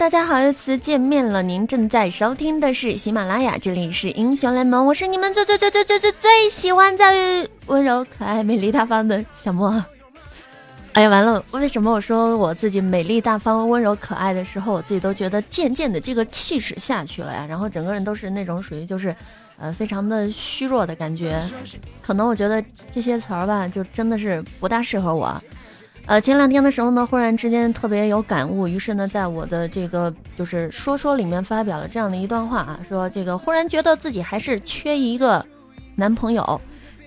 大家好，又次见面了。您正在收听的是喜马拉雅，这里是英雄联盟，我是你们最最最最最最最喜欢在温柔可爱、美丽大方的小莫。哎呀，完了，为什么我说我自己美丽大方、温柔可爱的时候，我自己都觉得渐渐的这个气势下去了呀？然后整个人都是那种属于就是，呃，非常的虚弱的感觉。可能我觉得这些词儿吧，就真的是不大适合我。呃，前两天的时候呢，忽然之间特别有感悟，于是呢，在我的这个就是说说里面发表了这样的一段话啊，说这个忽然觉得自己还是缺一个男朋友，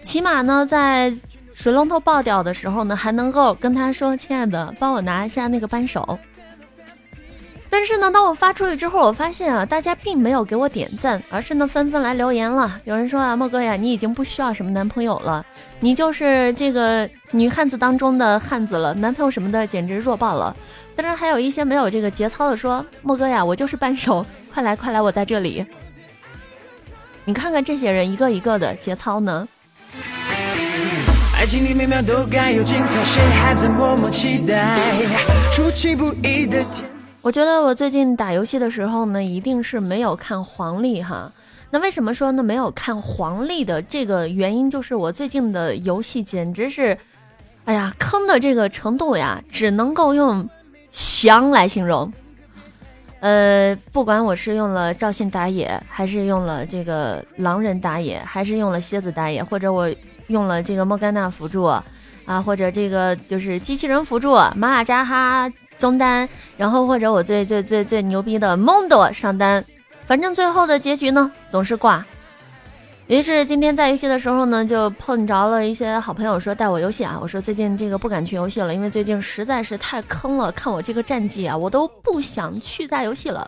起码呢，在水龙头爆掉的时候呢，还能够跟他说：“亲爱的，帮我拿一下那个扳手。”但是呢，当我发出去之后，我发现啊，大家并没有给我点赞，而是呢纷纷来留言了。有人说啊，莫哥呀，你已经不需要什么男朋友了，你就是这个女汉子当中的汉子了，男朋友什么的简直弱爆了。当然还有一些没有这个节操的说，莫哥呀，我就是扳手，快来快来，我在这里。你看看这些人一个一个的节操呢？爱情里每秒都该有精彩，谁还在默默期待？出其不意的天。我觉得我最近打游戏的时候呢，一定是没有看黄历哈。那为什么说呢？没有看黄历的这个原因，就是我最近的游戏简直是，哎呀，坑的这个程度呀，只能够用翔来形容。呃，不管我是用了赵信打野，还是用了这个狼人打野，还是用了蝎子打野，或者我用了这个莫甘娜辅助啊，或者这个就是机器人辅助马尔扎哈。中单，然后或者我最最最最牛逼的蒙多上单，反正最后的结局呢总是挂。于是今天在游戏的时候呢，就碰着了一些好朋友说带我游戏啊，我说最近这个不敢去游戏了，因为最近实在是太坑了，看我这个战绩啊，我都不想去打游戏了。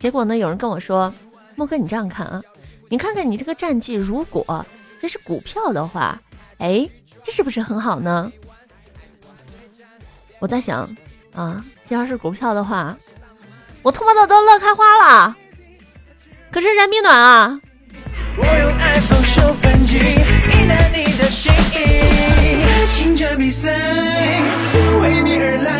结果呢，有人跟我说，莫哥你这样看啊，你看看你这个战绩，如果这是股票的话，哎，这是不是很好呢？我在想。啊，这要是股票的话，我他妈的都乐开花了。可是燃并暖啊！我用爱放手反击一旦你的心意爱情这比赛因为你而来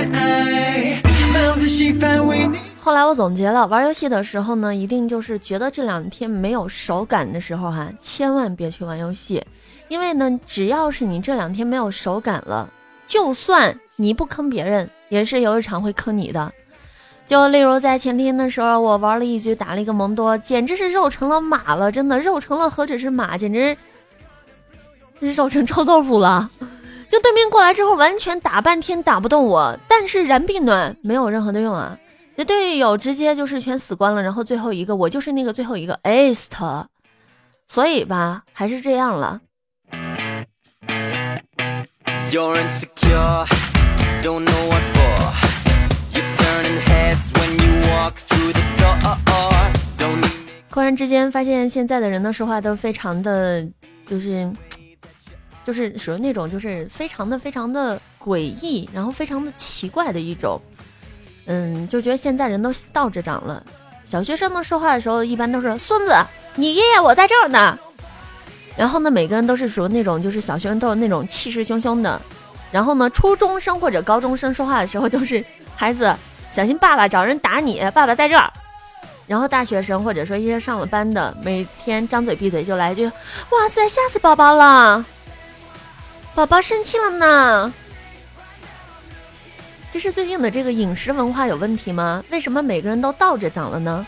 后来我总结了，玩游戏的时候呢，一定就是觉得这两天没有手感的时候哈，千万别去玩游戏，因为呢，只要是你这两天没有手感了，就算你不坑别人。也是有一场会坑你的，就例如在前天的时候，我玩了一局，打了一个蒙多，简直是肉成了马了，真的肉成了何止是马，简直是肉成臭豆腐了。就对面过来之后，完全打半天打不动我，但是燃并暖没有任何的用啊，这队友直接就是全死光了，然后最后一个我就是那个最后一个 est，所以吧，还是这样了。忽然之间发现，现在的人呢说话都非常的，就是，就是属于那种，就是非常的、非常的诡异，然后非常的奇怪的一种，嗯，就觉得现在人都倒着长了。小学生呢说话的时候，一般都是孙子，你爷爷我在这儿呢。然后呢，每个人都是属于那种，就是小学生都有那种气势汹汹的。然后呢，初中生或者高中生说话的时候，就是孩子小心爸爸找人打你，爸爸在这儿。然后大学生或者说一些上了班的，每天张嘴闭嘴就来一句：“哇塞，吓死宝宝了，宝宝生气了呢。”这是最近的这个饮食文化有问题吗？为什么每个人都倒着长了呢？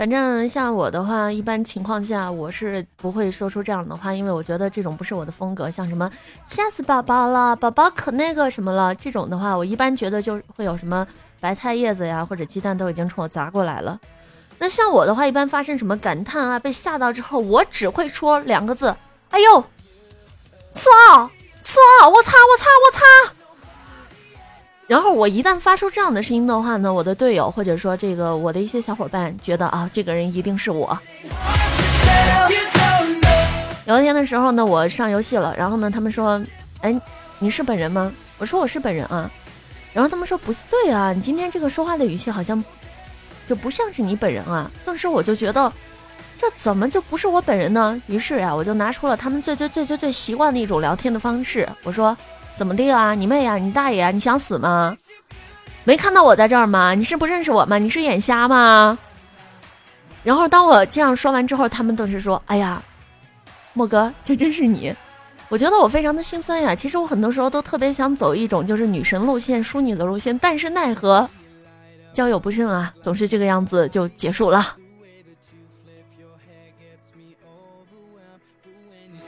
反正像我的话，一般情况下我是不会说出这样的话，因为我觉得这种不是我的风格。像什么吓死宝宝了，宝宝可那个什么了这种的话，我一般觉得就会有什么白菜叶子呀或者鸡蛋都已经冲我砸过来了。那像我的话，一般发生什么感叹啊，被吓到之后，我只会说两个字：哎呦，刺啊刺啊！我擦我擦我擦！然后我一旦发出这样的声音的话呢，我的队友或者说这个我的一些小伙伴觉得啊，这个人一定是我。聊天的时候呢，我上游戏了，然后呢，他们说，哎，你是本人吗？我说我是本人啊。然后他们说不对啊，你今天这个说话的语气好像就不像是你本人啊。当时我就觉得，这怎么就不是我本人呢？于是呀，我就拿出了他们最最最最最习惯的一种聊天的方式，我说：“怎么地啊？你妹呀？你大爷啊？你想死吗？没看到我在这儿吗？你是不认识我吗？你是眼瞎吗？”然后当我这样说完之后，他们都是说：“哎呀，莫哥，这真是你。”我觉得我非常的心酸呀。其实我很多时候都特别想走一种就是女神路线、淑女的路线，但是奈何交友不慎啊，总是这个样子就结束了。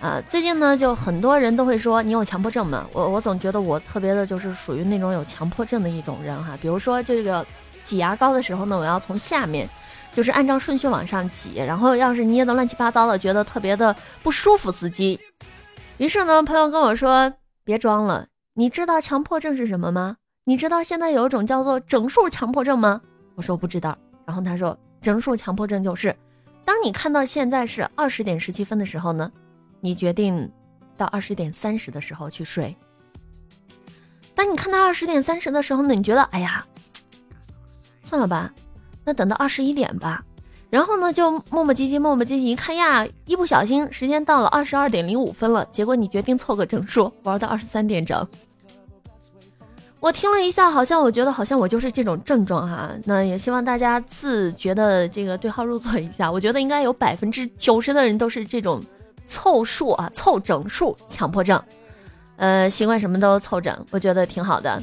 啊，最近呢，就很多人都会说你有强迫症吗？我我总觉得我特别的，就是属于那种有强迫症的一种人哈。比如说这个挤牙膏的时候呢，我要从下面，就是按照顺序往上挤，然后要是捏的乱七八糟的，觉得特别的不舒服，司机。于是呢，朋友跟我说别装了，你知道强迫症是什么吗？你知道现在有一种叫做整数强迫症吗？我说不知道。然后他说整数强迫症就是，当你看到现在是二十点十七分的时候呢。你决定到二十点三十的时候去睡。当你看到二十点三十的时候呢，你觉得哎呀，算了吧，那等到二十一点吧。然后呢，就磨磨唧唧，磨磨唧唧，一看呀，一不小心时间到了二十二点零五分了。结果你决定凑个整数，玩到二十三点整。我听了一下，好像我觉得好像我就是这种症状哈。那也希望大家自觉的这个对号入座一下。我觉得应该有百分之九十的人都是这种。凑数啊，凑整数，强迫症，呃，习惯什么都凑整，我觉得挺好的。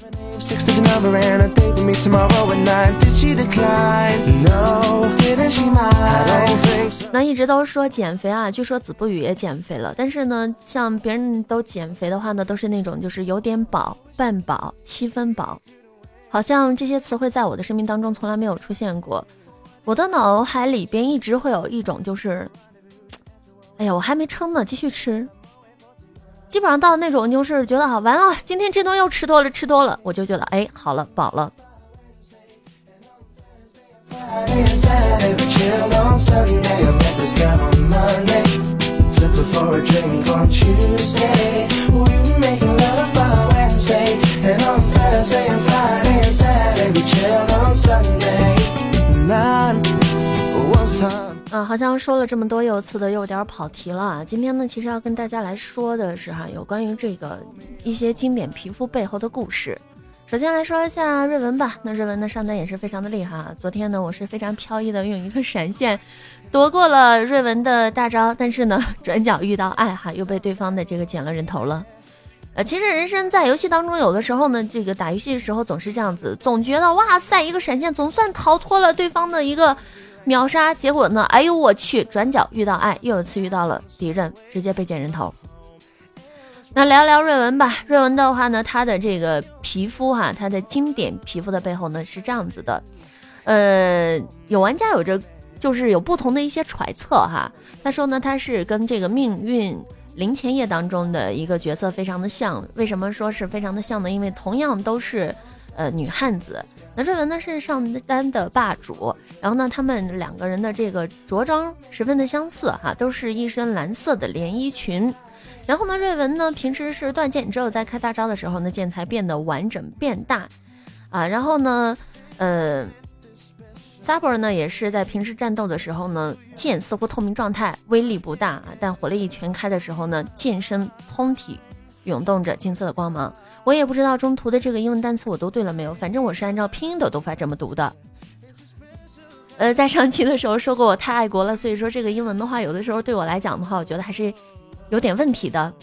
那一直都说减肥啊，据说子不语也减肥了，但是呢，像别人都减肥的话呢，都是那种就是有点饱、半饱、七分饱，好像这些词汇在我的生命当中从来没有出现过。我的脑海里边一直会有一种就是。哎呀，我还没撑呢，继续吃。基本上到那种就是觉得好完了，今天这顿又吃多了，吃多了，我就觉得哎，好了，饱了。好像说了这么多，又次的又有点跑题了啊。今天呢，其实要跟大家来说的是哈，有关于这个一些经典皮肤背后的故事。首先来说一下瑞文吧。那瑞文的上单也是非常的厉害啊。昨天呢，我是非常飘逸的用一个闪现夺过了瑞文的大招，但是呢，转角遇到爱哈，又被对方的这个剪了人头了。呃，其实人生在游戏当中，有的时候呢，这个打游戏的时候总是这样子，总觉得哇塞，一个闪现总算逃脱了对方的一个。秒杀，结果呢？哎呦我去！转角遇到爱，又一次遇到了敌人，直接被剪人头。那聊聊瑞文吧。瑞文的话呢，他的这个皮肤哈，他的经典皮肤的背后呢是这样子的。呃，有玩家有着就是有不同的一些揣测哈。他说呢，他是跟这个命运零钱页当中的一个角色非常的像。为什么说是非常的像呢？因为同样都是。呃，女汉子，那瑞文呢是上单的霸主，然后呢，他们两个人的这个着装十分的相似哈，都是一身蓝色的连衣裙，然后呢，瑞文呢平时是断剑，只有在开大招的时候呢，剑才变得完整变大，啊，然后呢，呃，Saber 呢也是在平时战斗的时候呢，剑似乎透明状态，威力不大，但火力全开的时候呢，剑身通体涌动着金色的光芒。我也不知道中途的这个英文单词我都对了没有，反正我是按照拼音的读法这么读的。呃，在上期的时候说过我太爱国了，所以说这个英文的话，有的时候对我来讲的话，我觉得还是有点问题的。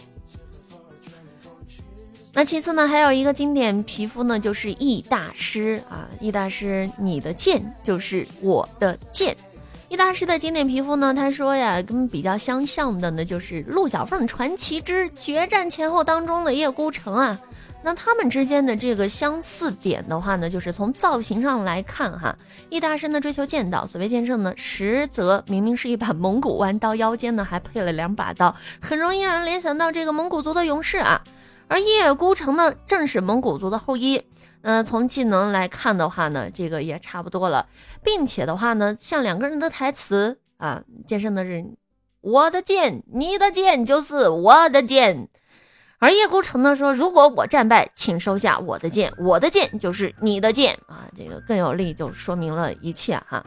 那其次呢，还有一个经典皮肤呢，就是易大师啊，易大师，你的剑就是我的剑。易大师的经典皮肤呢，他说呀，跟比较相像的呢，就是陆小凤传奇之决战前后当中的叶孤城啊。那他们之间的这个相似点的话呢，就是从造型上来看哈，易大生的追求剑道，所谓剑圣呢，实则明明是一把蒙古弯刀，腰间呢还配了两把刀，很容易让人联想到这个蒙古族的勇士啊。而叶孤城呢，正是蒙古族的后裔。呃，从技能来看的话呢，这个也差不多了，并且的话呢，像两个人的台词啊，剑圣的是我的剑，你的剑就是我的剑。而叶孤城呢说：“如果我战败，请收下我的剑，我的剑就是你的剑啊！这个更有力，就说明了一切哈。”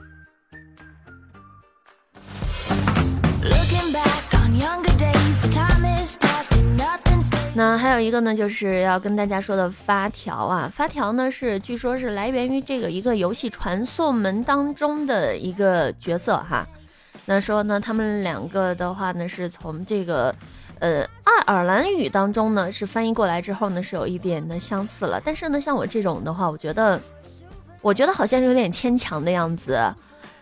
那还有一个呢，就是要跟大家说的发条啊，发条呢是据说是来源于这个一个游戏传送门当中的一个角色哈。那说呢，他们两个的话呢，是从这个。呃，爱尔兰语当中呢，是翻译过来之后呢，是有一点的相似了。但是呢，像我这种的话，我觉得，我觉得好像是有点牵强的样子。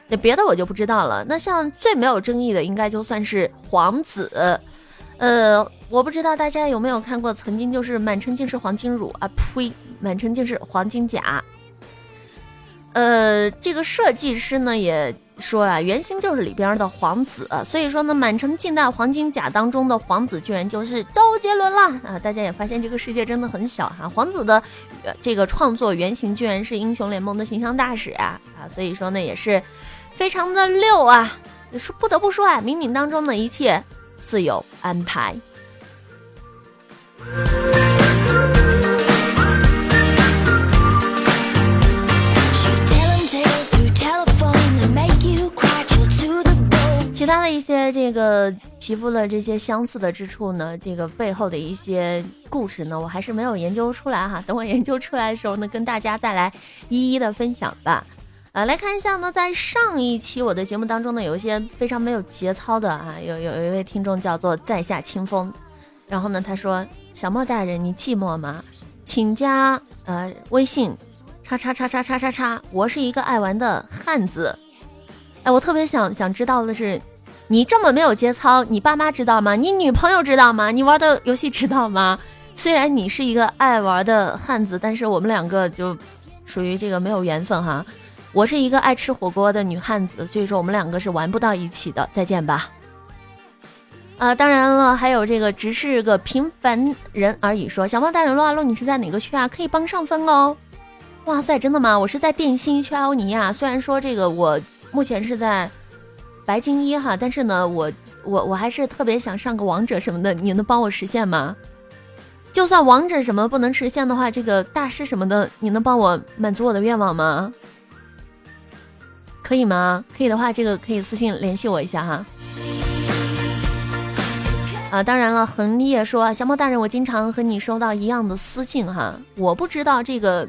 那别的我就不知道了。那像最没有争议的，应该就算是皇子。呃，我不知道大家有没有看过，曾经就是满城尽是黄金乳啊，呸，满城尽是黄金甲。呃，这个设计师呢也。说啊，原型就是里边的皇子，所以说呢，满城尽带黄金甲当中的皇子居然就是周杰伦了啊！大家也发现这个世界真的很小哈，皇子的这个创作原型居然是英雄联盟的形象大使啊啊！所以说呢，也是非常的溜啊！说不得不说啊，冥冥当中的一切自有安排。其他的一些这个皮肤的这些相似的之处呢，这个背后的一些故事呢，我还是没有研究出来哈。等我研究出来的时候呢，跟大家再来一一的分享吧。啊，来看一下呢，在上一期我的节目当中呢，有一些非常没有节操的啊，有有一位听众叫做在下清风，然后呢，他说小莫大人你寂寞吗？请加呃微信，叉叉叉叉叉叉叉，我是一个爱玩的汉子。哎，我特别想想知道的是。你这么没有节操，你爸妈知道吗？你女朋友知道吗？你玩的游戏知道吗？虽然你是一个爱玩的汉子，但是我们两个就属于这个没有缘分哈。我是一个爱吃火锅的女汉子，所以说我们两个是玩不到一起的。再见吧。啊，当然了，还有这个只是个平凡人而已。说小猫大人撸啊撸，你是在哪个区啊？可以帮上分哦。哇塞，真的吗？我是在电信区欧尼亚。虽然说这个我目前是在。白金一哈，但是呢，我我我还是特别想上个王者什么的，你能帮我实现吗？就算王者什么不能实现的话，这个大师什么的，你能帮我满足我的愿望吗？可以吗？可以的话，这个可以私信联系我一下哈。啊，当然了，横也说，小猫大人，我经常和你收到一样的私信哈，我不知道这个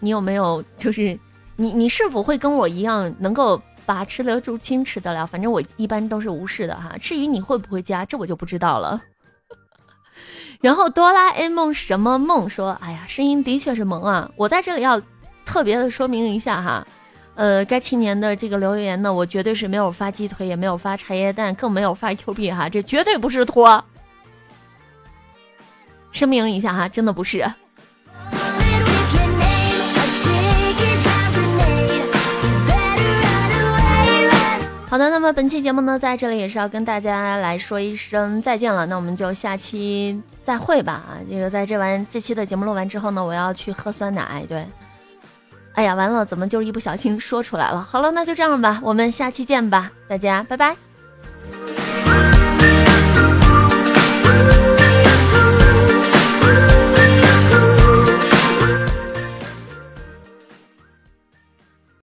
你有没有，就是你你是否会跟我一样能够。把持得住，矜持得了，反正我一般都是无视的哈。至于你会不会加，这我就不知道了。然后哆啦 A 梦什么梦说，哎呀，声音的确是萌啊！我在这里要特别的说明一下哈，呃，该青年的这个留言呢，我绝对是没有发鸡腿，也没有发茶叶蛋，更没有发 Q 币哈，这绝对不是托。声明一下哈，真的不是。好的，那么本期节目呢，在这里也是要跟大家来说一声再见了。那我们就下期再会吧。啊，这个在这完这期的节目录完之后呢，我要去喝酸奶。对，哎呀，完了，怎么就一不小心说出来了？好了，那就这样吧，我们下期见吧，大家拜拜。